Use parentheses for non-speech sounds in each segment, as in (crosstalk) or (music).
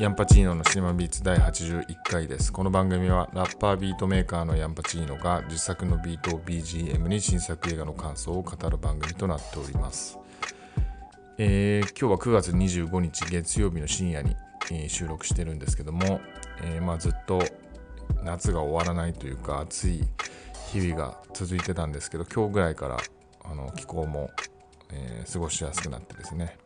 ヤンパチーノのシネマビーツ第81回です。この番組はラッパービートメーカーのヤンパチーノが自作のビートを BGM に新作映画の感想を語る番組となっております。えー今日は9月25日月曜日の深夜に、えー収録してるんですけども、えーまあ、ずっと夏が終わらないというか暑い日々が続いてたんですけど今日ぐらいからあの気候も、えー過ごしやすくなってですね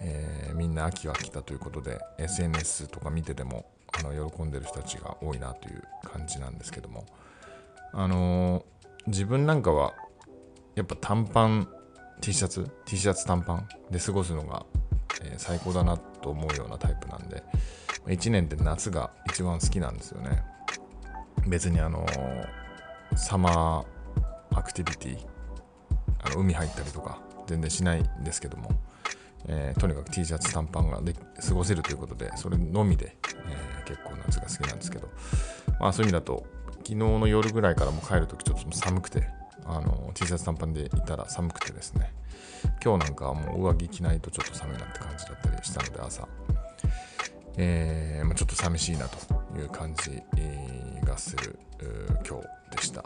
えーみんな秋が来たということで SNS とか見ててもあの喜んでる人たちが多いなという感じなんですけども。あのー自分なんかはやっぱ短パン T シャツ？T シャツ短パンで過ごすのが、えー最高だなと思うようなタイプなんで1年で夏が一番好きなんですよね。別にあのサマーアクティビティあの海入ったりとか全然しないんですけども。えーとにかく T シャツ短パンがで過ごせるということでそれのみで、えー結構夏が好きなんですけど、まあ、そういう意味だと昨日の夜ぐらいからも帰るときちょっと寒くてあの T シャツ短パンでいたら寒くてですね。今日なんかはもう上着着ないとちょっと寒いなって感じだったりしたので朝、えーまあ、ちょっと寂しいなという感じがする今日でした。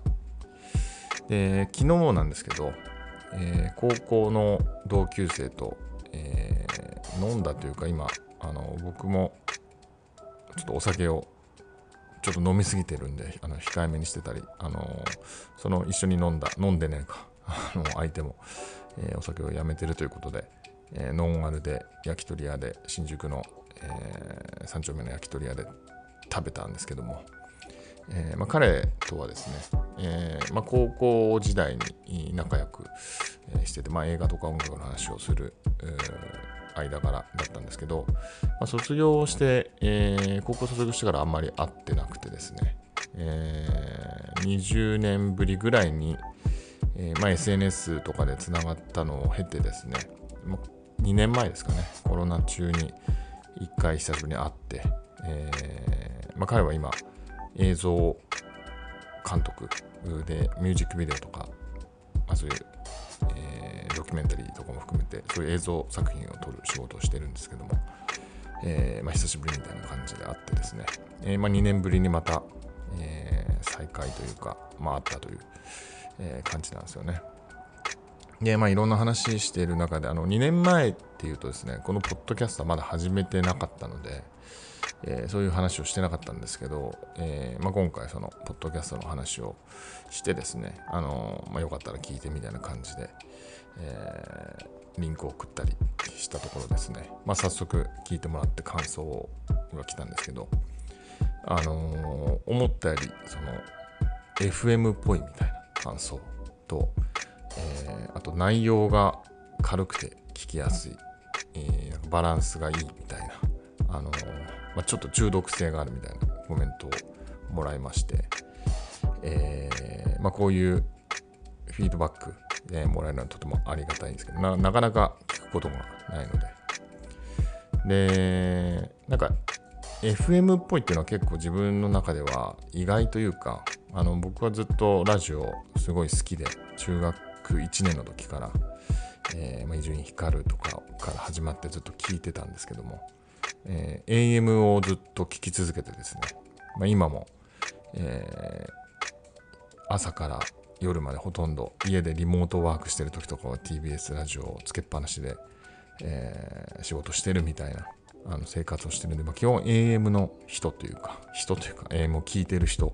で昨日なんですけど、えー高校の同級生と、えー飲んだというか今あの僕もちょっとお酒をちょっと飲みすぎてるんであの控えめにしてたりあのその一緒に飲んだ飲んでねえかあの相手も、えーお酒をやめてるということで、えーノンアルで焼き鳥屋で新宿の、え3丁目の焼き鳥屋で食べたんですけども、えーまあ、彼とはですね、えーまあ、高校時代に仲良くしてて、まあ、映画とか音楽の話をする間柄だったんですけど、まあ、卒業して、え高校卒業してからあんまり会ってなくてですね、え20年ぶりぐらいに、えまあ、SNS とかでつながったのを経てですね、まあ2年前ですかねコロナ中に1回久しぶりに会って、えーまあ、彼は今映像監督でミュージックビデオとか、まあ、そういう、えードキュメンタリーとかも含めてそういう映像作品を撮る仕事をしてるんですけども、えーまあ、久しぶりみたいな感じであってですね、えーまあ、2年ぶりにまた、えー再会というか、まあ、あったという、えー感じなんですよね。で、まあ、いろんな話している中で、あの、2年前っていうとですね、このポッドキャストはまだ始めてなかったので、えーそういう話をしてなかったんですけど、えーまあ、今回そのポッドキャストの話をしてですね、あのまあ、よかったら聞いてみたいな感じで、えリンクを送ったりしたところですね、まあ、早速聞いてもらって感想が来たんですけど、あの思ったよりその FM っぽいみたいな感想と、えあと内容が軽くて聞きやすい、えーバランスがいいみたいな、あのまあ、ちょっと中毒性があるみたいなコメントをもらいまして、えーまあ、こういうフィードバック、ね、もらえるのはとてもありがたいんですけどななかなか聞くことがないので。でなんか FM っぽいっていうのは結構自分の中では意外というかあの僕はずっとラジオすごい好きで中学1年の時からえまあ伊集院光とかから始まってずっと聞いてたんですけども、えー AM をずっと聞き続けてですね、まあ、今も、えー朝から夜までほとんど家でリモートワークしてる時とかは TBS ラジオをつけっぱなしで、えー仕事してるみたいなあの生活をしてるんで、まあ、基本 AM の人というか人というか AM を聞いてる人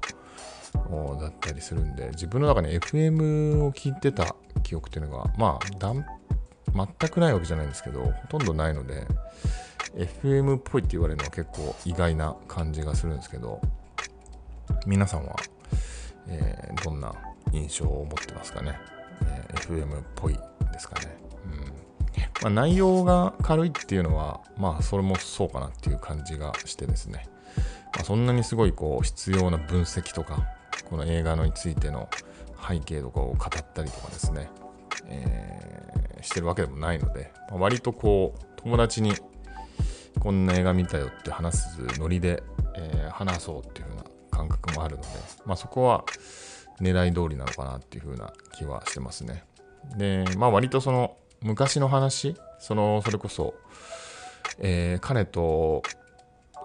だったりするんで自分の中に FM を聞いてた記憶っていうのがまあ全くないわけじゃないんですけどほとんどないので FM っぽいって言われるのは結構意外な感じがするんですけど皆さんは、えーどんな印象を持ってますかね、えー FM っぽいですかね、うん。まあ、内容が軽いっていうのはまあそれもそうかなっていう感じがしてですね、まあ、そんなにすごいこう必要な分析とかこの映画のについての背景とかを語ったりとかですね、えーしてるわけでもないので、まあ割とこう友達にこんな映画見たよって話すノリで、えー話そうっていう風な感覚もあるので、まあ、そこは狙い通りなのかなっていう風な気はしてますね。で、まあ割とその昔の話、そのそれこそ、えー彼と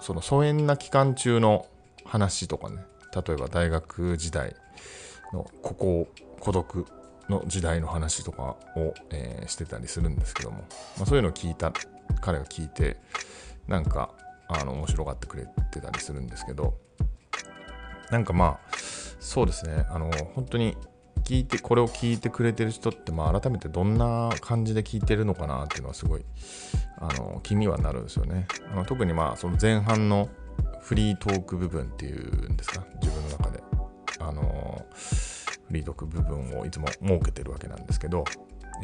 その疎遠な期間中の話とかね例えば大学時代のここ孤独の時代の話とかを、えー、してたりするんですけども、まあ、そういうのを聞いた彼が聞いてなんかあの面白がってくれてたりするんですけどなんかまあそうですね。あの本当に聞いてこれを聞いてくれてる人ってまあ改めてどんな感じで聞いてるのかなっていうのはすごいあの気にはなるんですよね。あの特にまあその前半のフリートーク部分っていうんですか？自分の中で。あのフリートーク部分をいつも設けてるわけなんですけど、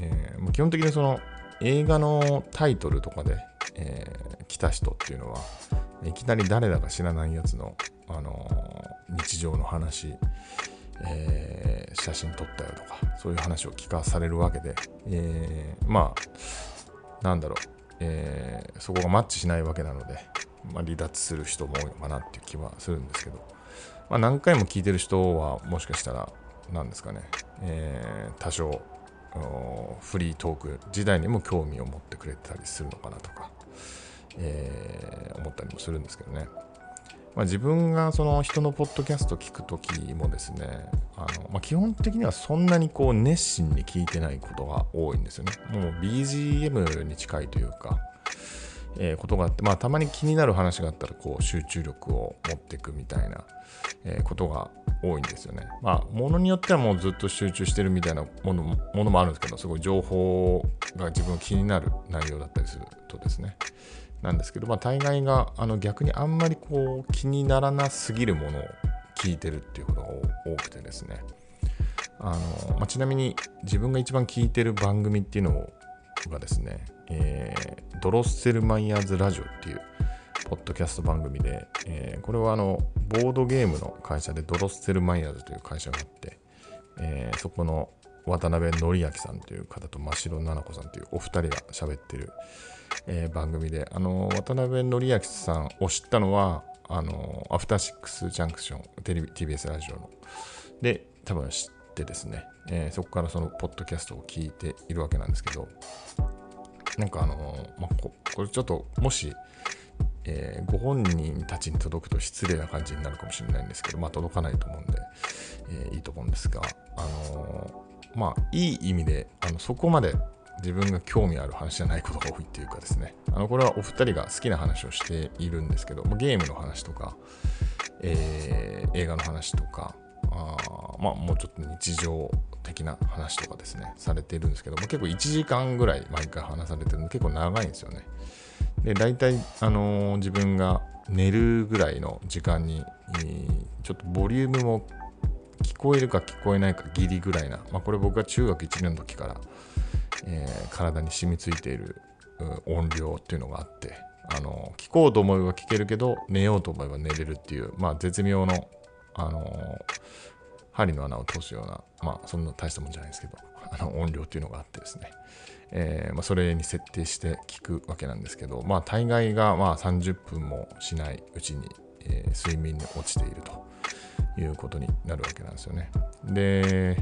えー、基本的にその映画のタイトルとかで、えー、来た人っていうのはいきなり誰だか知らないやつの、あのー、日常の話、えー、写真撮ったよとかそういう話を聞かされるわけで、え、まあなんだろう、え、そこがマッチしないわけなので、まあ、離脱する人も多いのかなっていう気はするんですけど、まあ、何回も聞いてる人はもしかしたら何ですかね、え、多少フリートーク時代にも興味を持ってくれたりするのかなとか、えー、思ったりもするんですけどね。まあ、自分がその人のポッドキャスト聞くときもですね、あのまあ、基本的にはそんなにこう熱心に聞いてないことが多いんですよね。もう BGM に近いというか、えー、ことがあって、まあ、たまに気になる話があったらこう集中力を持っていくみたいな、えー、ことが多いんですよね。まあ、ものによってはもうずっと集中してるみたいなものものもあるんですけど、すごい情報が自分気になる内容だったりするとですね。なんですけど、まあ、大概があの逆にあんまりこう気にならなすぎるものを聞いてるっていうことが多くてですね。あのまあ、ちなみに自分が一番聞いてる番組っていうのがですね、えー、ドロッセルマイヤーズラジオっていうポッドキャスト番組で、えー、これはあのボードゲームの会社でドロッセルマイヤーズという会社があって、えー、そこの渡辺則明さんという方と真城奈々子さんというお二人が喋ってる、えー、番組であの渡辺則明さんを知ったのはあのアフターシックスジャンクションテレビ TBS ラジオの。で多分知ってですね、えー、そこからそのポッドキャストを聞いているわけなんですけどなんかあのまあ、ここれちょっともしえー、ご本人たちに届くと失礼な感じになるかもしれないんですけど、まあ、届かないと思うんで、えー、いいと思うんですが、あの、まあ、いい意味で、あのそこまで自分が興味ある話じゃないことが多いっていうかですね、あのこれはお二人が好きな話をしているんですけど、ゲームの話とか、えー、映画の話とか、あまあ、もうちょっと日常的な話とかですね、されているんですけども、結構1時間ぐらい毎回話されてるので、結構長いんですよね。で大体、あのー、自分が寝るぐらいの時間に、ちょっとボリュームも聞こえるか聞こえないかギリぐらいな、まあ、これ僕が中学1年の時から、えー、体に染みついている音量っていうのがあって、あの聞こうと思えば聞けるけど寝ようと思えば寝れるっていう、まあ、絶妙の、あの、針の穴を通すような、まあ、そんな大したもんじゃないですけどあの音量っていうのがあってですね、えー、まあ、それに設定して聞くわけなんですけど、まあ、大概がまあ30分もしないうちに、えー、睡眠に落ちていると。いうことになるわけなんですよね。で、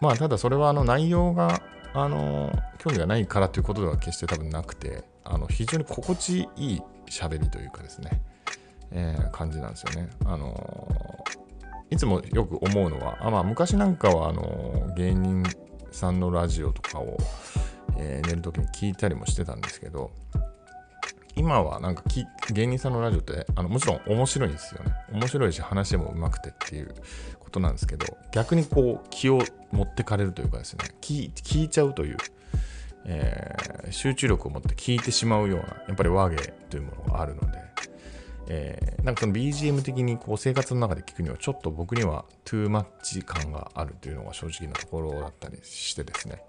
まあ、ただそれはあの内容があの興味がないからということでは決して多分なくて、あの非常に心地いい喋りというかですね、えー、感じなんですよね。あのいつもよく思うのは、あまあ、昔なんかはあの芸人さんのラジオとかを、えー、寝るときに聞いたりもしてたんですけど、今はなんか芸人さんのラジオってあのもちろん面白いですよね。面白いし話も上手くてっていうことなんですけど、逆にこう気を持ってかれるというかですね、聞聞いちゃうという、えー、集中力を持って聞いてしまうような、やっぱり和芸というものがあるので、えー、なんかその BGM 的にこう生活の中で聞くにはちょっと僕にはトゥーマッチ感があるというのが正直なところだったりしてですね、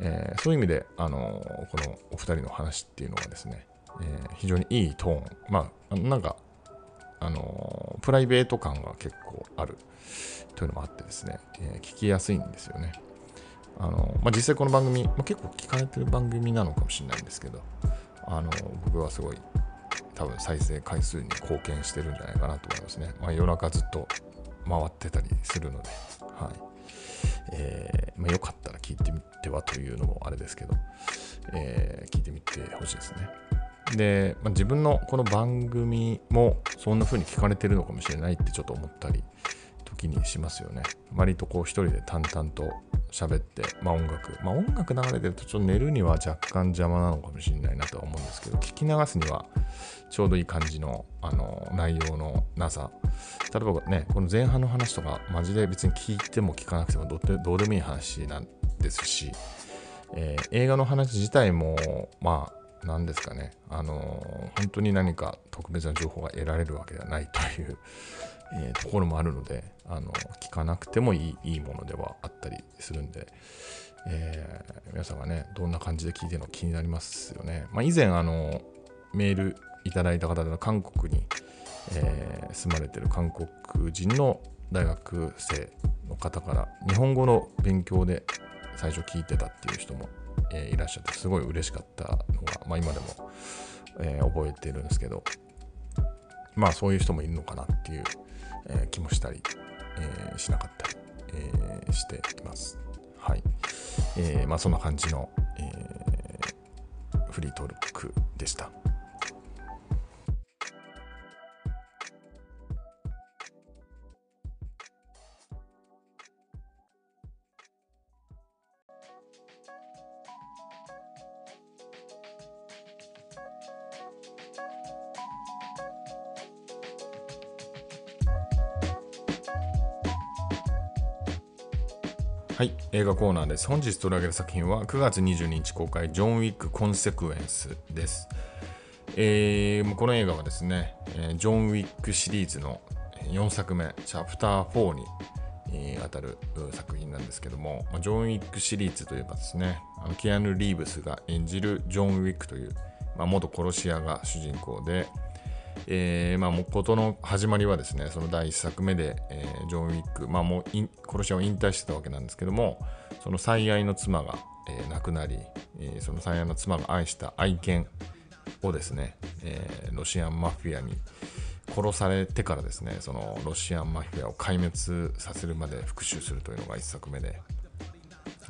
えー、そういう意味で、あの、このお二人の話っていうのはですね、えー、非常にいいトーン、まあ、なんか、あのプライベート感が結構あるというのもあってですね、え聞きやすいんですよね。あのまあ、実際この番組、まあ、結構聞かれてる番組なのかもしれないんですけど、あの僕はすごい多分再生回数に貢献してるんじゃないかなと思いますね。まあ、夜中ずっと回ってたりするので、はいえーまあ、よかったら聞いてみてはというのもあれですけど、えー、聞いてみてほしいですね。で、まあ、自分のこの番組もそんな風に聞かれてるのかもしれないってちょっと思ったり時にしますよね。割とこう一人で淡々と喋って、まあ音楽、まあ音楽流れてるとちょっと寝るには若干邪魔なのかもしれないなとは思うんですけど、聞き流すにはちょうどいい感じのあの内容のなさ。例えばね、この前半の話とか、マジで別に聞いても聞かなくてもどうでもいい話なんですし、えー、映画の話自体も、まあ、何ですかね、あの、本当に何か特別な情報が得られるわけではないという、(laughs) えー、ところもあるので、あの聞かなくてもいいいいものではあったりするんで、えー、皆さんがね、どんな感じで聞いてるの気になりますよね。まあ、以前、あのメールいただいた方で韓国に、えー、住まれてる韓国人の大学生の方から日本語の勉強で最初聞いてたっていう人も、え、いらっしゃってすごい嬉しかったのが、まあ、今でも、え、覚えてるんですけどまあそういう人もいるのかなっていう、え、気もしたり、えしなかったり、えしています。はい。えーまあそんな感じの、えフリートークでした。はい、映画コーナーです。本日取り上げる作品は9月22日公開、ジョン・ウィック・コンセクエンスです。えー、この映画はですね、ジョン・ウィックシリーズの4作目、チャプター4に、えー、当たる作品なんですけども、ジョン・ウィックシリーズといえばですね、キアヌ・リーブスが演じるジョン・ウィックという、まあ、元殺し屋が主人公で、えー、まあ、もう事の始まりはですね、その第1作目で、えー、ジョン・ウィック、まあ、もう殺し屋を引退してたわけなんですけども、その最愛の妻が、えー、亡くなり、えー、その最愛の妻が愛した愛犬をですね、えー、ロシアンマフィアに殺されてからですね、そのロシアンマフィアを壊滅させるまで復讐するというのが1作目で、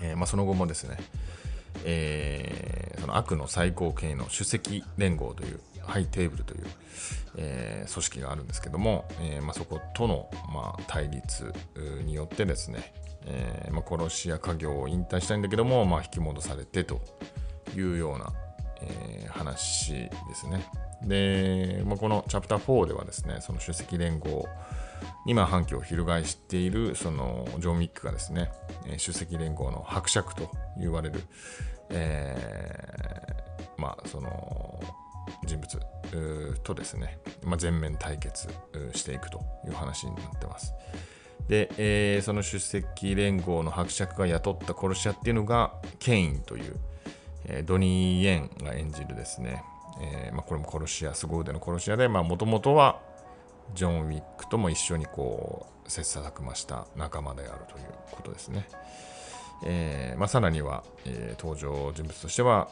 えーまあ、その後もですね、えー、その悪の最高権威の首席連合というハイテーブルという、えー、組織があるんですけども、えーまあ、そことの、まあ、対立によってですね、えーまあ、殺し屋家業を引退したいんだけども、まあ、引き戻されてというような、え、話ですね。で、まあ、このチャプター4ではですね、その首席連合にま反旗を翻しているそのジョン・ウィックがですね、首席連合の伯爵と言われる、えー、まあその人物とですね、まあ、全面対決していくという話になってます。で、えー、その出席連合の伯爵が雇った殺し屋っていうのがケインという、えー、ドニー・イエンが演じるですね、えーまあ、これも殺し屋、凄腕の殺し屋で、もともとはジョン・ウィックとも一緒にこう切磋琢磨した仲間であるということですね。えーまあ、さらには、えー、登場人物としては、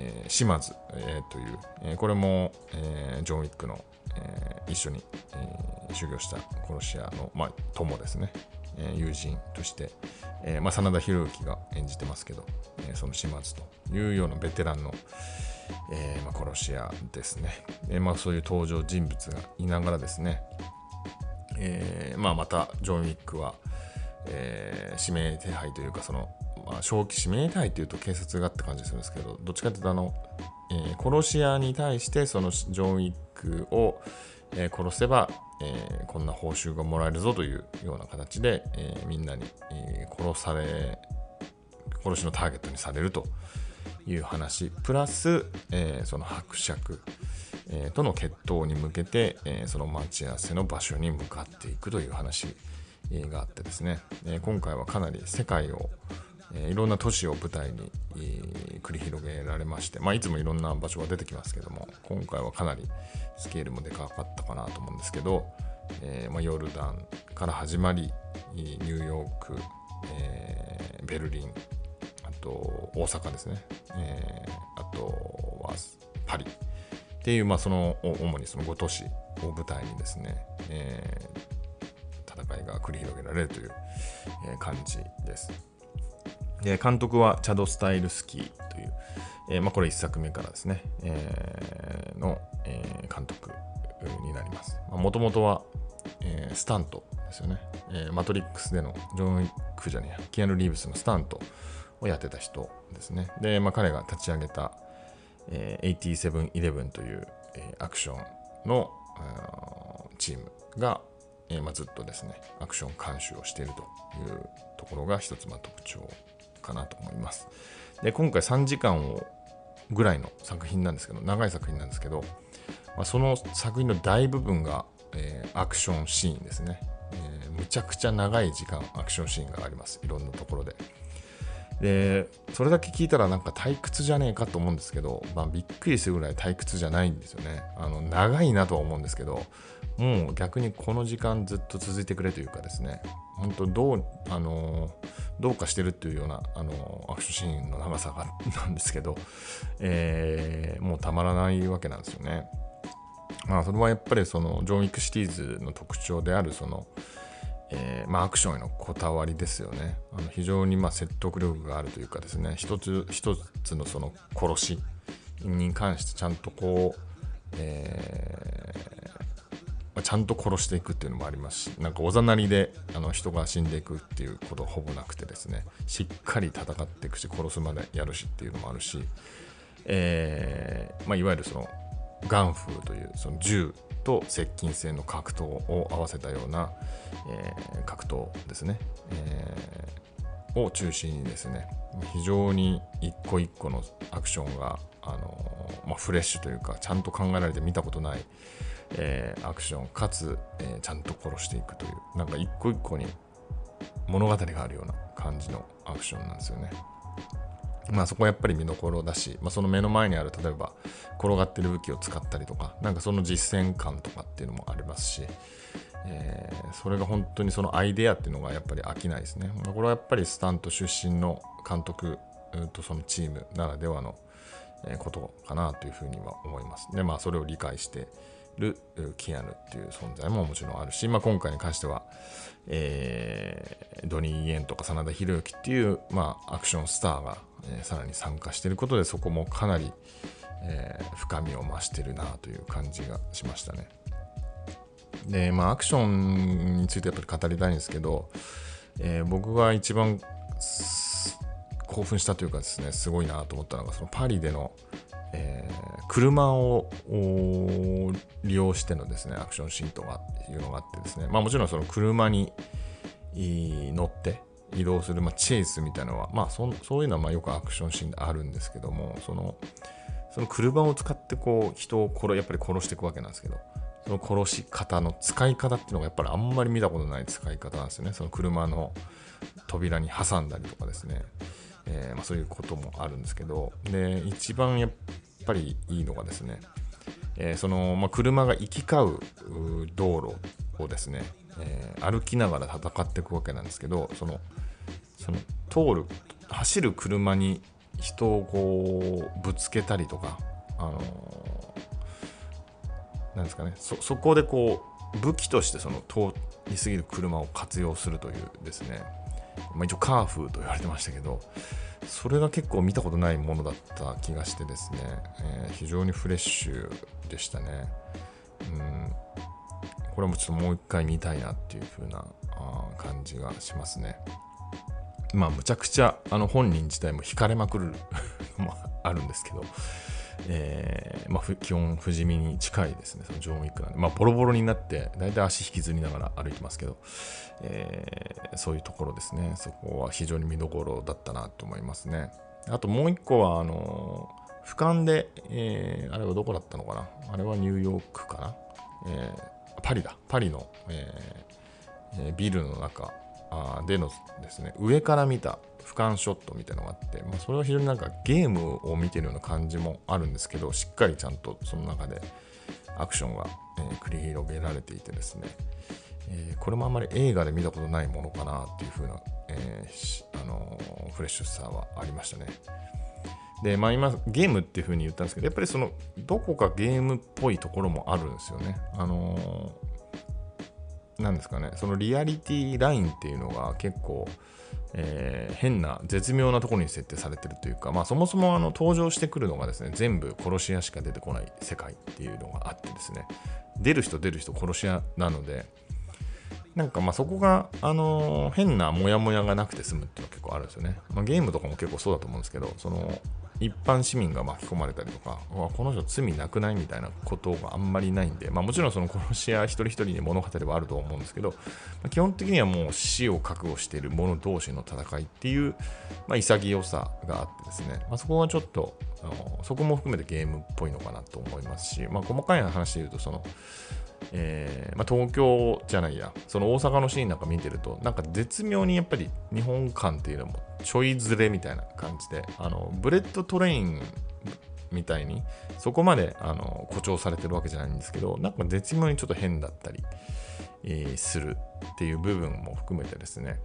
えー、島津、えー、という、えー、これも、えー、ジョン・ウィックの、えー、一緒に、えー、修行した殺し屋の、まあ、友ですね、えー、友人として、えーまあ、真田広之が演じてますけど、えー、その島津というようなベテランの、えーまあ、殺し屋ですね、えーまあ、そういう登場人物がいながらですね、えーまあ、またジョン・ウィックは、えー、指名手配というかそのまあ、正気指名手配っていうと警察がって感じするんですけど、どっちかっていうとあの、えー、殺し屋に対してそのジョン・ウィックを、えー、殺せば、えー、こんな報酬がもらえるぞというような形で、えみんなに、え殺され、殺しのターゲットにされるという話、プラス、えその伯爵、えとの決闘に向けて、えその待ち合わせの場所に向かっていくという話があってですね、え今回はかなり世界を、えいろんな都市を舞台に、繰り広げられまして、まあ、いつもいろんな場所が出てきますけども今回はかなりスケールもでかかったかなと思うんですけど、えー、まあ、ヨルダンから始まりニューヨーク、え、ベルリンあと大阪ですね、え、あとはパリっていう、まあ、その主にその5都市を舞台にですね、え戦いが繰り広げられるという感じです。で監督はチャド・スタイルスキーという、えーまあ、これ1作目からですね、えーの、え監督になります。もともとは、えスタントですよね、えマトリックスでのジョン・ウィックじゃねえキアヌ・リーブスのスタントをやってた人ですね。で、まあ、彼が立ち上げた、えー、8711という、えアクションのチームが、えーまあ、ずっとですね、アクション監修をしているというところが一つまあ特徴かなと思います。で、今回3時間をぐらいの作品なんですけど、長い作品なんですけど、まあ、その作品の大部分が、えーアクションシーンですね、えーむちゃくちゃ長い時間アクションシーンがあります。いろんなところで。で、それだけ聞いたらなんか退屈じゃねえかと思うんですけど、まあ、びっくりするぐらい退屈じゃないんですよね。あの長いなとは思うんですけど、もう逆にこの時間ずっと続いてくれというかですね、本当どう、あのどうかしてるっていうような、あのアクションシーンの長さがなんですけど、えーもうたまらないわけなんですよね。まあ、それはやっぱりそのジョン・ウィック・シティーズの特徴であるその、えーまあ、アクションへのこだわりですよね。あの非常にま説得力があるというかですね、一つ一つのその殺しに関してちゃんとこう、えーまちゃんと殺していくっていうのもありますし、なんかおざなりであの人が死んでいくっていうことほぼなくてですね、しっかり戦っていくし、殺すまでやるしっていうのもあるし、えーまあ、いわゆるそのガンフーというその銃と接近戦の格闘を合わせたような、えー格闘ですね、えーを中心にですね非常に一個一個のアクションが、あのーまあ、フレッシュというかちゃんと考えられて見たことない、えアクションかつ、えちゃんと殺していくというなんか一個一個に物語があるような感じのアクションなんですよね。まあそこはやっぱり見どころだし、まあ、その目の前にある例えば転がってる武器を使ったりとかなんかその実践感とかっていうのもありますし、えーそれが本当にそのアイデアっていうのがやっぱり飽きないですね。まあこれはやっぱりスタント出身の監督とそのチームならではのことかなというふうには思います。でまあそれを理解してるキアヌっていう存在ももちろんあるし、まあ、今回に関しては、えードニー・イエンとか真田広之っていう、まあ、アクションスターが、えーさらに参加していることでそこもかなり、えー深みを増してるなという感じがしましたね。でまあアクションについてやっぱり語りたいんですけど、えー僕が一番興奮したというかですねすごいなと思ったのがそのパリでの、えー車を利用してのですねアクションシーンとかっていうのがあってですねまあもちろんその車に乗って移動する、まあ、チェイスみたいなのはまあそそういうのはまあよくアクションシーンであるんですけどもそのその車を使ってこう人を殺やっぱり殺していくわけなんですけどその殺し方の使い方っていうのがやっぱりあんまり見たことない使い方なんですよね。その車の扉に挟んだりとかですね、えーま、そういうこともあるんですけど。で一番やっぱりいいのがですね、えーその、ま、車が行き交う道路をですね、えー歩きながら戦っていくわけなんですけどそのその通る走る車に人をこうぶつけたりとかあのーなんですかね。そこでこう武器としてその通り過ぎる車を活用するというですね、まあ、一応カーフと言われてましたけどそれが結構見たことないものだった気がしてですね、えー非常にフレッシュでしたね。うん。これもちょっともう一回見たいなっていう風な感じがしますね。まあむちゃくちゃあの本人自体も惹かれまくるのもあるんですけど、えーまあ、基本不死身に近いですね、そのジョン・ウィックなんで、まあ、ボロボロになって、だいたい足引きずりながら歩いてますけど、えーそういうところですね、そこは非常に見どころだったなと思いますね。あともう一個は、あの俯瞰で、えーあれはどこだったのかな？あれはニューヨークかな、えーパリだ、パリの、えーえービルの中あでのですね、上から見た俯瞰ショットみたいなのがあって、まあ、それは非常になんかゲームを見てるような感じもあるんですけど、しっかりちゃんとその中でアクションが、えー繰り広げられていてですね、えーこれもあんまり映画で見たことないものかなっていう風な、えーあのフレッシュさはありましたね。で、まあ今、ゲームっていう風に言ったんですけど、やっぱりその、どこかゲームっぽいところもあるんですよね。あのーなんですかね、そのリアリティラインっていうのが結構、えー、変な絶妙なところに設定されてるというか、まあ、そもそもあの登場してくるのがですね全部殺し屋しか出てこない世界っていうのがあってですね。出る人出る人殺し屋なのでなんかまあそこが、あの、変なモヤモヤがなくて済むっていうのは結構あるんですよね、まあ、ゲームとかも結構そうだと思うんですけどその一般市民が巻き込まれたりとか、この人罪なくないみたいなことがあんまりないんで、まあ、もちろんその殺し屋一人一人に物語はあると思うんですけど、ま、基本的にはもう死を覚悟している者同士の戦いっていう、まあ、潔さがあってですね、まあ、そこはちょっとあの、そこも含めてゲームっぽいのかなと思いますし、まあ、細かい話で言うと、その、えーまあ、東京じゃないや、その大阪のシーンなんか見てると、なんか絶妙にやっぱり日本感っていうのもちょいずれみたいな感じで、あのブレットトレインみたいに、そこまであの誇張されてるわけじゃないんですけど、なんか絶妙にちょっと変だったり、えー、するっていう部分も含めてですね、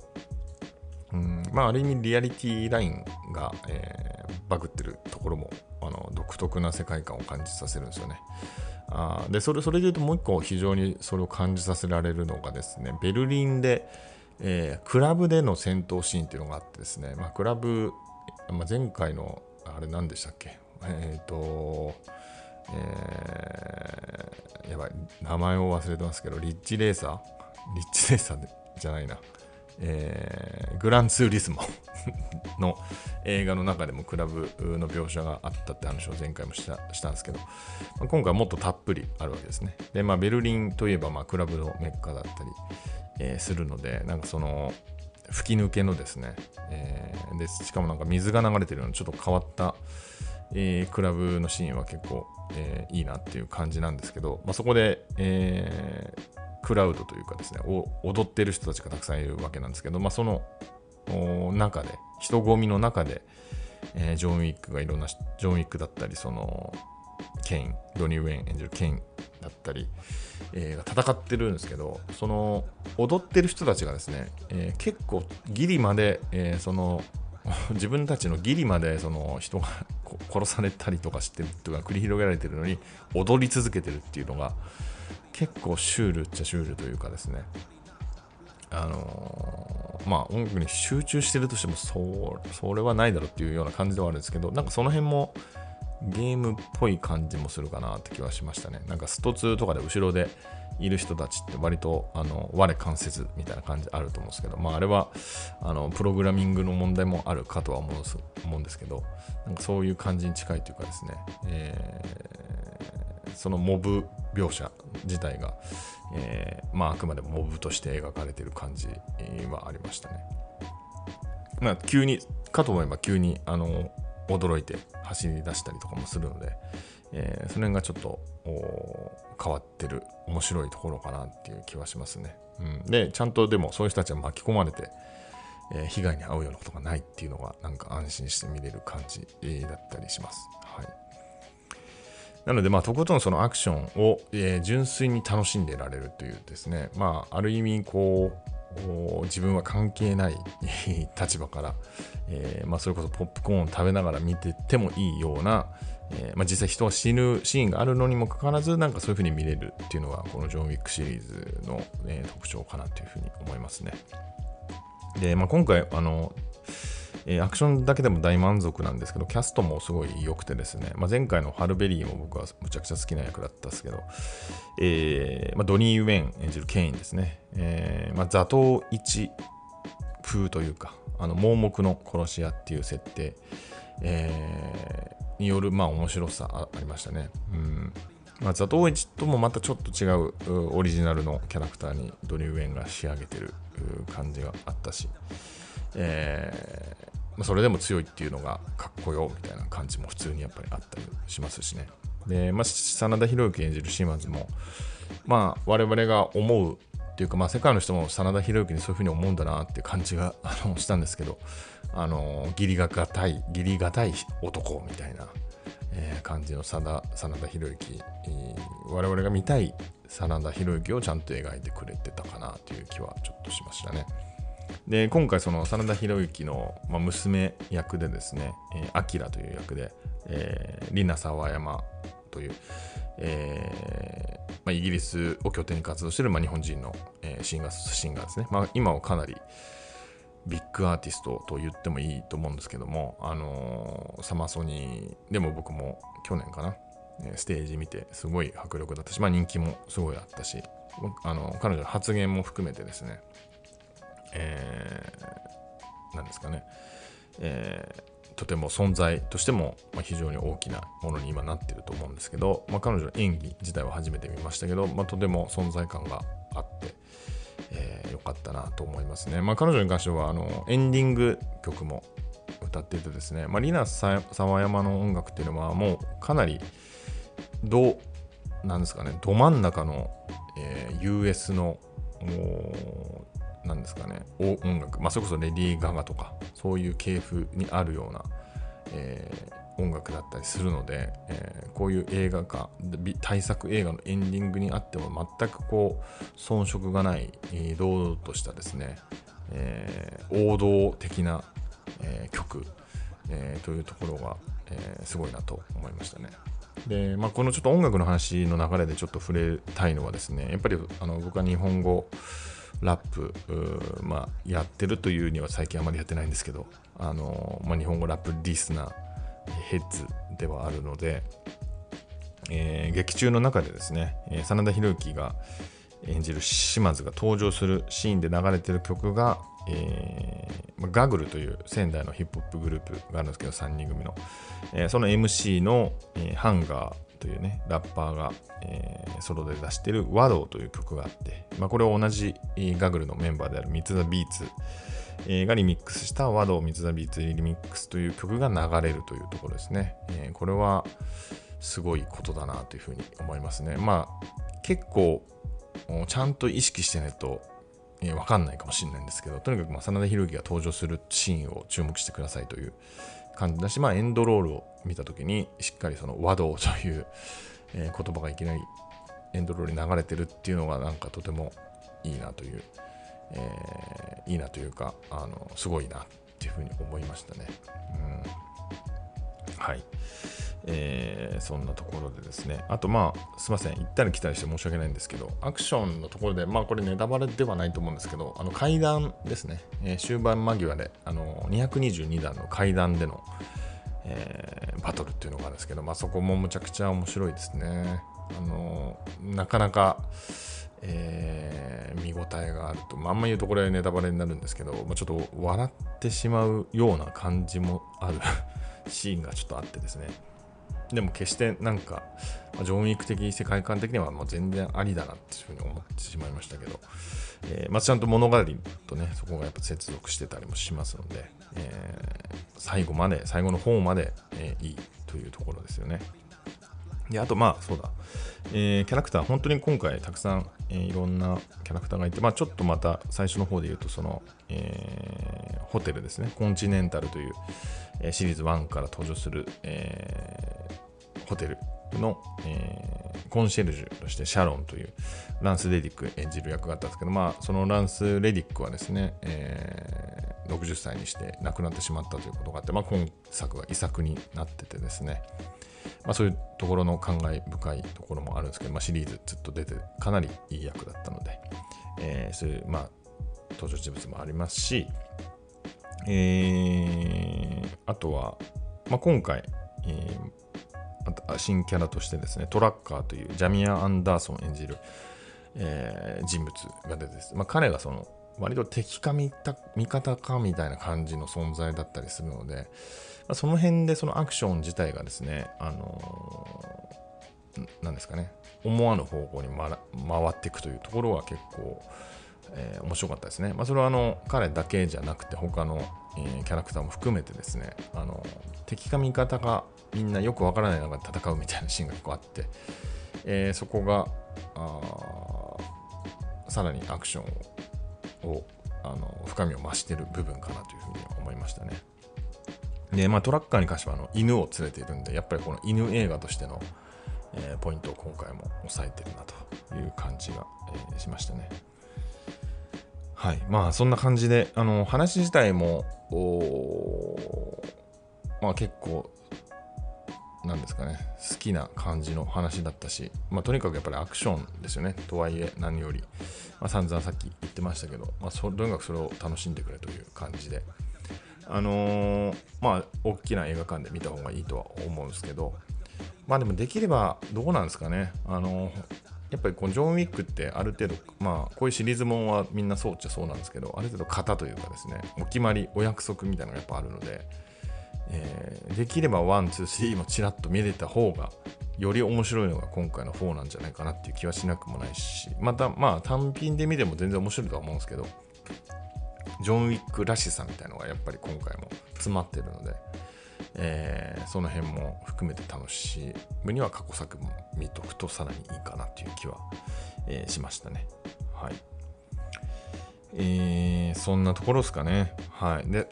うん。まあ、ある意味リアリティラインが、えー、バグってるところもあの独特な世界観を感じさせるんですよね。あでそれそれで言うともう一個非常にそれを感じさせられるのがですねベルリンで、えー、クラブでの戦闘シーンっていうのがあってですね、まあ、クラブ、まあ、前回のあれ何でしたっけ？えっ、ー、とえー、やばい名前を忘れてますけどリッチレーサー？リッチレーサーじゃないな。えー、グランツーリスモ (laughs) の映画の中でもクラブの描写があったって話を前回もしたしたんですけど、まあ、今回はもっとたっぷりあるわけですね。で、まあ、ベルリンといえばまあクラブのメッカだったり、えー、するので、なんかその吹き抜けのですね、えー、でしかもなんか水が流れてるようなちょっと変わった、えー、クラブのシーンは結構、えー、いいなっていう感じなんですけど、まあ、そこで、えー、クラウドというかですね、踊ってる人たちがたくさんいるわけなんですけど、まあ、その中で、人混みの中で、えー、ジョン・ウィックがいろんな、ジョン・ウィックだったり、その、ケイン、ドニー・ウェイン演じるケインだったり、えー、戦ってるんですけど、その踊ってる人たちがですね、えー、結構ギリまで、えー、その (laughs) 自分たちのギリまでその人が (laughs) 殺されたりとかしてるとか繰り広げられてるのに踊り続けてるっていうのが、結構シュールっちゃシュールというかですね。あのー、まあ音楽に集中してるとしてもそそれはないだろうっていうような感じではあるんですけどなんかその辺もゲームっぽい感じもするかなって気はしましたね。なんかスト2とかで後ろでいる人たちって割とあの我関せずみたいな感じあると思うんですけど、まあ、あれはあのプログラミングの問題もあるかとは思うんですけどなんかそういう感じに近いというかですね、えー、そのモブ描写自体が、えー、まあ、あくまでもモブとして描かれてる感じはありましたね。まあ、急に、かと思えば急にあの驚いて走り出したりとかもするので、えー、その辺がちょっと変わってる面白いところかなっていう気はしますね。うん、で、ちゃんとでもそういう人たちは巻き込まれて、えー、被害に遭うようなことがないっていうのがなんか安心して見れる感じだったりします。はいなので、まあ、とことんそのアクションを、えー、純粋に楽しんでられるというですね、まあ、ある意味、こう、自分は関係ない (laughs) 立場から、えー、まあ、それこそポップコーンを食べながら見ててもいいような、えー、まあ、実際人は死ぬシーンがあるのにもかかわらず、なんかそういうふうに見れるっていうのが、このジョン・ウィックシリーズの、え、特徴かなというふうに思いますね。で、まあ、今回、あの、えー、アクションだけでも大満足なんですけど、キャストもすごい良くてですね、まあ、前回のハルベリーも僕はむちゃくちゃ好きな役だったんですけど、えーまあ、ドニー・ウェン演じるケインですね、えーまあ、座頭一風というか、あの盲目の殺し屋っていう設定、えー、による、まあ、面白さありましたね。うん。まあ、ザトウイチともまたちょっと違うオリジナルのキャラクターにドニー・ウェンが仕上げてる感じがあったし、えまあ、それでも強いっていうのがかっこよみたいな感じも普通にやっぱりあったりしますしね。で、まあ、真田広之演じる島津も、まあ、我々が思うっていうか、まあ、世界の人も真田広之にそういうふうに思うんだなって感じが (laughs) あのしたんですけど、あの義理がたい、義理がたい男みたいな、えー、感じの真田真田広之、我々が見たい真田広之をちゃんと描いてくれてたかなという気はちょっとしましたね。で今回その真田広之の、まあ、娘役でですね、えー、アキラという役で、えー、リナ沢山という、えーまあ、イギリスを拠点に活動している、まあ、日本人の、えー、シンガーシンガーですね、まあ、今はかなりビッグアーティストと言ってもいいと思うんですけども、あのー、サマソニーでも僕も去年かなステージ見てすごい迫力だったし、まあ、人気もすごいあったしあの彼女の発言も含めてですね、えー、なんですかね、えー、とても存在としても非常に大きなものに今なってると思うんですけど、まあ、彼女の演技自体は初めて見ましたけど、まあ、とても存在感があって、えー、よかったなと思いますね。まあ、彼女に関してはあのエンディング曲も歌っていてですね、まあ、リナ・沢山の音楽っていうのはもうかなりどなんですかねど真ん中の、えー、US のなんですかね音楽、まあ、それこそレディー・ガガとかそういう系譜にあるような、えー、音楽だったりするので、えー、こういう映画化大作映画のエンディングにあっても全くこう遜色がない、えー、堂々としたですね、えー、王道的な、えー、曲、えー、というところが、えー、すごいなと思いましたね。で、まあ、このちょっと音楽の話の流れでちょっと触れたいのはですね、やっぱりあの僕は日本語ラップ、まあ、やってるというには最近あまりやってないんですけど、あのまあ、日本語ラップリスナー、ヘッズではあるので、えー、劇中の中でですね、真田広之が演じる島津が登場するシーンで流れてる曲が、えー、ガグルという仙台のヒップホップグループがあるんですけど、3人組の。えー、その MC の、えー、ハンガーというね、ラッパーが、えー、ソロで出している和道という曲があって、まあ、これを同じガグルのメンバーである三ツ田ビーツ、え、がリミックスした和道三ツ田ビーツリミックスという曲が流れるというところですね。えー、これはすごいことだなというふうに思いますね。まあ結構ちゃんと意識してないとえー、わかんないかもしれないんですけど、とにかく、真田広之が登場するシーンを注目してくださいという感じだし、まあ、エンドロールを見た時に、しっかりその和道という、(laughs) えー、言葉がいきなりエンドロールに流れてるっていうのが、なんかとてもいいなという、えー、いいなというか、あの、すごいなっていうふうに思いましたね。うん。はい。えー、そんなところでですね、あとまあ、すいません、行ったり来たりして申し訳ないんですけど、アクションのところで、まあこれネタバレではないと思うんですけど、あの階段ですね、えー、終盤間際で、あの222段の階段での、えー、バトルっていうのがあるんですけど、まあそこもむちゃくちゃ面白いですね。あのなかなか、えー、見応えがあると、まあ、あんま言うとこれネタバレになるんですけど、まあ、ちょっと笑ってしまうような感じもある。シーンがちょっとあってですね、でも決してなんか、まあ、ジョン・ウィーク的世界観的にはもう全然ありだなっていうふうに思ってしまいましたけど、えー、まあ、ちゃんと物語とね、そこがやっぱ接続してたりもしますので、えー、最後まで、最後の方まで、えー、いいというところですよね。で、あとまあそうだ、えー、キャラクター、本当に今回たくさん、えー、いろんなキャラクターがいて、まあちょっとまた最初の方で言うと、その、えー、ホテルですね、コンチネンタルという、シリーズ1から登場する、えー、ホテルの、えー、コンシェルジュとしてシャロンというランス・レディック演じる役があったんですけど、まあそのランス・レディックはですね、えー、60歳にして亡くなってしまったということがあって、まあ今作が遺作になっててですね、まあ、そういうところの感慨深いところもあるんですけど、まあ、シリーズずっと出てかなりいい役だったので、えー、そういう、まあ、登場人物もありますし、えー、あとは、まあ、今回、えー、新キャラとしてですね、トラッカーというジャミア・アンダーソン演じる、えー、人物が出てです、まあ、彼がその割と敵か味方かみたいな感じの存在だったりするので、まその辺でそのアクション自体がですね、あのー、ですかね、思わぬ方向に、ま、回っていくというところは結構、えー、面白かったですね。まあ、それはあの彼だけじゃなくて他の、えー、キャラクターも含めてですね、あの敵か味方がみんなよくわからない中で戦うみたいなシーンが結構あって、えー、そこがさらにアクションをあの深みを増してる部分かなというふうに思いましたね。で、まあ、トラッカーに関してはあの犬を連れているんで、やっぱりこの犬映画としての、えー、ポイントを今回も抑えてるなという感じが、えー、しましたね。はい。まあ、そんな感じで、あの、話自体も、まあ結構、なんですかね好きな感じの話だったし、まあ、とにかくやっぱりアクションですよね。とはいえ何より、まあ、散々さっき言ってましたけど、まあ、そとにかくそれを楽しんでくれという感じで。あのー、まあ大きな映画館で見た方がいいとは思うんですけどまあでもできればどうなんですかね。あのーやっぱりこのジョン・ウィックってある程度、まあ、こういうシリーズもんはみんなそうっちゃそうなんですけど、ある程度型というかですね、お決まり、お約束みたいなのがやっぱあるので、えー、できれば1、2、3もちらっと見れた方が、より面白いのが今回の4なんじゃないかなっていう気はしなくもないし、また、まあ単品で見ても全然面白いとは思うんですけど、ジョン・ウィックらしさみたいなのがやっぱり今回も詰まってるので、えー、その辺も含めて楽しむには過去作も見とくとさらにいいかなという気は、えー、しましたね。はい。えー、そんなところですかね。はい。で、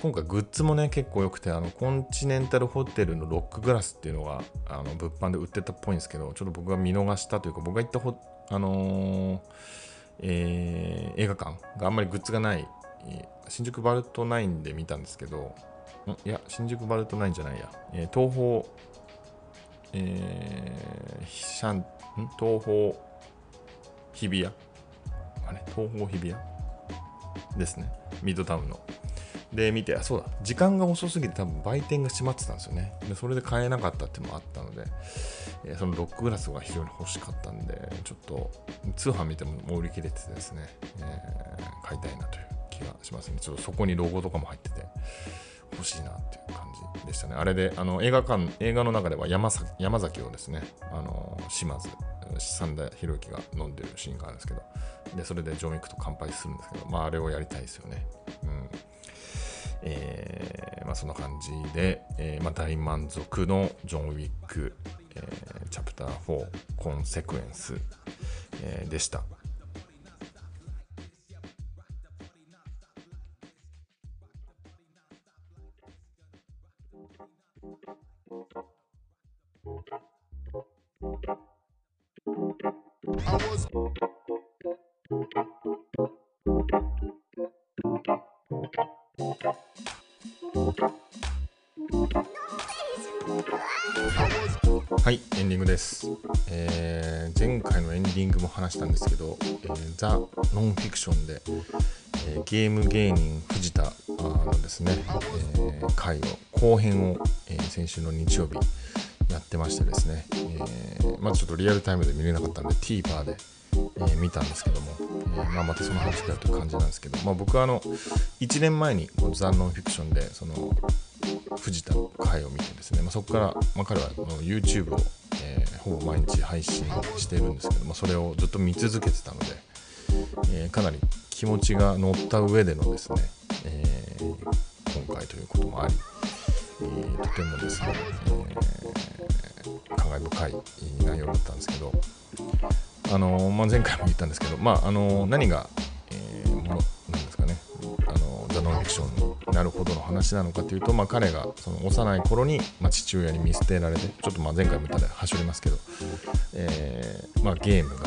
今回グッズもね、結構良くて、あの、コンチネンタルホテルのロックグラスっていうのが、あの、物販で売ってたっぽいんですけど、ちょっと僕が見逃したというか、僕が行ったほ、あの、えー、映画館があんまりグッズがない、新宿バルトナインで見たんですけど、いや、新宿バルトナインじゃないや。えー、東方、えー、シャン、東方日比谷？あれ東方日比谷？ですね。ミッドタウンの。で、見て、あ、そうだ、時間が遅すぎて多分売店が閉まってたんですよね。で、それで買えなかったっていうのもあったので、えー、そのロックグラスが非常に欲しかったんで、ちょっと通販見てももう売り切れててですね、えー、買いたいなという気がしますね。ちょっとそこにロゴとかも入ってて、欲しいなっていう感じでしたね。あれで、あの映画館、映画の中では山山崎をですね、あの島津、三田博之が飲んでるシーンがあるんですけど、で、それでジョン・ウィックと乾杯するんですけど、まあ、あれをやりたいですよね。うんえー、まあ、そんな感じで、えー、まあ、大満足のジョン・ウィック、えー、チャプター4コンセクエンス、えでした。はい、エンディングです。えー、前回のエンディングも話したんですけど、えー、ザ・ノンフィクションで、えー、ゲーム芸人藤田のですね、えー、回を後編を、えー、先週の日曜日やってましてですね、ー、まずちょっとリアルタイムで見れなかったんで TVer で、えー、見たんですけども、えーまあ、またその話だという感じなんですけど、まあ、僕はあの1年前にこのザ・ノンフィクションでその藤田の回を見てですね、まあ、そこから、まあ、彼は YouTube を、えー、ほぼ毎日配信してるんですけど、まあ、それをずっと見続けてたので、えー、かなり気持ちが乗った上でのですね、えー、今回ということもあり、え、とてもですね、えー、感慨深い内容だったんですけど、あのまあ、前回も言ったんですけど、まあ、あの何が、えー、ものなんですかね、あのザ・ノンフィクションになるほどの話なのかというと、まあ、彼がその幼い頃に、まあ、父親に見捨てられて、ちょっとまあ前回も言ったで走りますけど、えーまあ、ゲームが、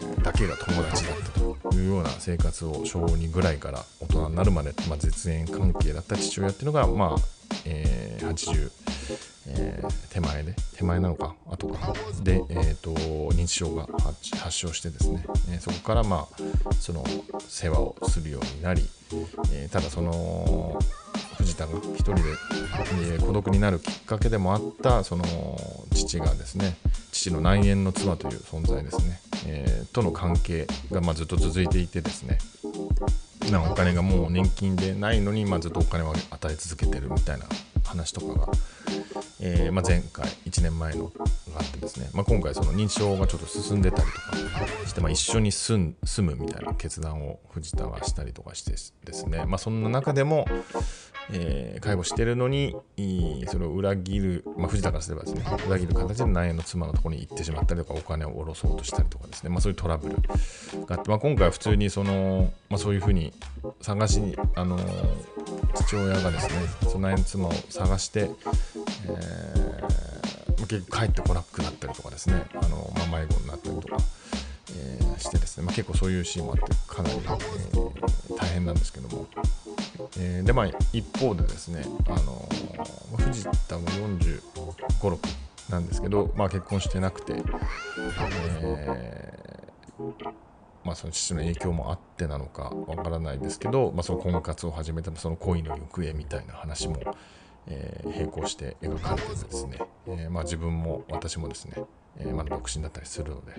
えー、だけが友達だったというような生活を小2ぐらいから大人になるまで、まあ、絶縁関係だった父親っていうのが、まあえー、80、えー、手前で手前なのか後か。で、えーと、認知症が発症してですね、え、そこからまあその世話をするようになり、え、ただその藤田が一人で、え、孤独になるきっかけでもあったその父がですね父の内縁の妻という存在ですね、えー、との関係がまずっと続いていてですねなお金がもう年金でないのに、ま、ずっとお金を与え続けてるみたいな話とかが、えー、まあ、前回1年前のがあってですね、まあ、今回その認知症がちょっと進んでたりとかして、まあ、一緒に住むみたいな決断を藤田はしたりとかしてですね、まあ、そんな中でも、えー、介護してるのにそれを裏切る、まあ、藤田からすればですね裏切る形で内縁の妻のところに行ってしまったりとかお金を下ろそうとしたりとかですね、まあ、そういうトラブルがあって、まあ、今回は普通にその、まあ、そういうふうに探しに、あのー、父親がですねその内縁の妻を探して、えー、結局帰ってこなくなったりとかですね、あのまあ、迷子になったりとか。えー、してですね、まあ、結構そういうシーンもあってかなり、えー、大変なんですけども、えー、でまあ一方でですね、あの、藤田も45、6なんですけど、まあ、結婚してなくて、えーまあ、その父の影響もあってなのかわからないですけど、まあ、その婚活を始めたその恋の行方みたいな話も、えー、並行して描かれてですね、え、まあ、自分も私もですね、え、まだ独身だったりするので、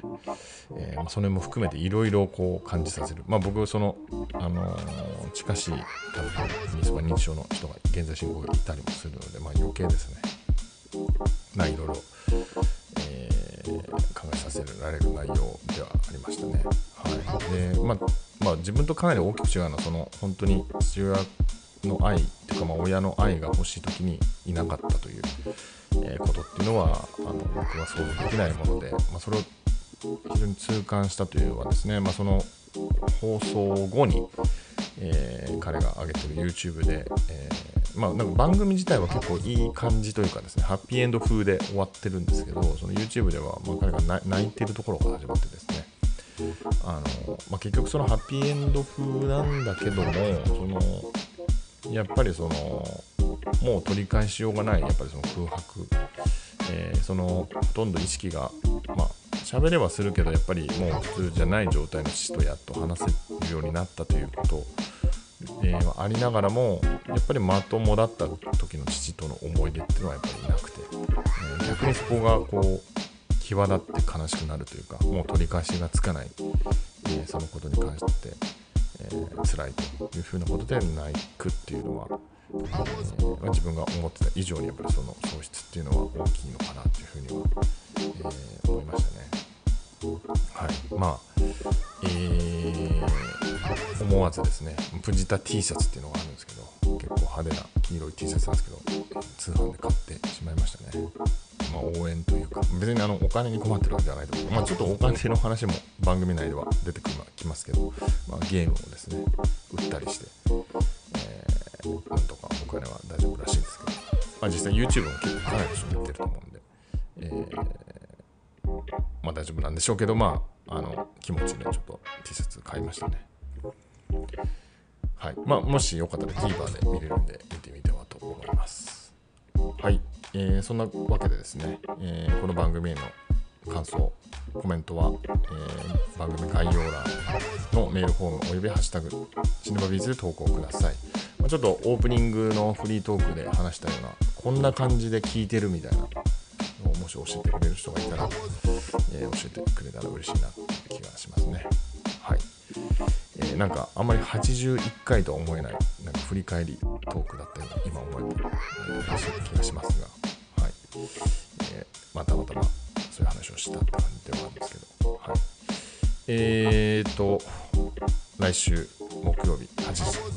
えまあ、それも含めていろいろこう感じさせる、まあ、僕その、あの近しい多分ミスパ認知症の人が現在進行いたりもするので、まあ、余計ですねまあいろいろ、え考えさせられる内容ではありましたね。はい、でまあまあ、自分とかなり大きく違うのはその本当に父親の愛かまあ親の愛が欲しい時にいなかったという、えことっていうのはあの僕は想像できないもので、まあ、それを非常に痛感したというのはですね、まあ、その放送後に、えー、彼が上げてる YouTube で、えー、まあ、なんか番組自体は結構いい感じというかですねハッピーエンド風で終わってるんですけどその YouTube ではま彼が泣いてるところから始まってですねあの、まあ、結局そのハッピーエンド風なんだけどもそのやっぱりそのもう取り返しようがないやっぱりその空白、えー、そのほとんど意識がまあ喋れはするけどやっぱりもう普通じゃない状態の父とやっと話せるようになったということ。えー、ありながらもやっぱりまともだった時の父との思い出っていうのはやっぱりなくて、えー、逆にそこがこう際立って悲しくなるというかもう取り返しがつかない、えー、そのことに関して、ー、辛いというふうなことで泣くっていうのは、えー、自分が思ってた以上にやっぱりその喪失っていうのは大きいのかなというふうには、え思いましたね。はい。まあえー、思わずですね藤田 T シャツっていうのがあるんですけど結構派手な黄色い T シャツなんですけど通販で買ってしまいましたね。まあ、応援というか別にあのお金に困ってるわけじゃないと思う、まあ、ちょっとお金の話も番組内では出てきますけど、まあ、ゲームをですね売ったりして、えー、なんとかお金は大丈夫らしいんですけど、まあ、実際 YouTube も結構かなり人見てると思うんで、えー、まあ大丈夫なんでしょうけどまああの気持ちでちょっと T シャツ買いましたね。はい。まあもしよかったら TVer で見れるんで見てみてはと思います。はい。えー、そんなわけでですね、えー、この番組への感想、コメントは、えー、番組概要欄のメールフォームおよびハッシュタグシネマビーズで投稿ください。まあ、ちょっとオープニングのフリートークで話したような、こんな感じで聞いてるみたいなのをもし教えてくれる人がいたら、えー、教えてくれたら嬉しいなっていう気がしますね。はい。えー、なんかあんまり81回とは思えない、なんか振り返りトークだったような今思えて、えー、気がしますが、はいえー、またまたまそういう話をしたって感じえーと、来週木曜日8時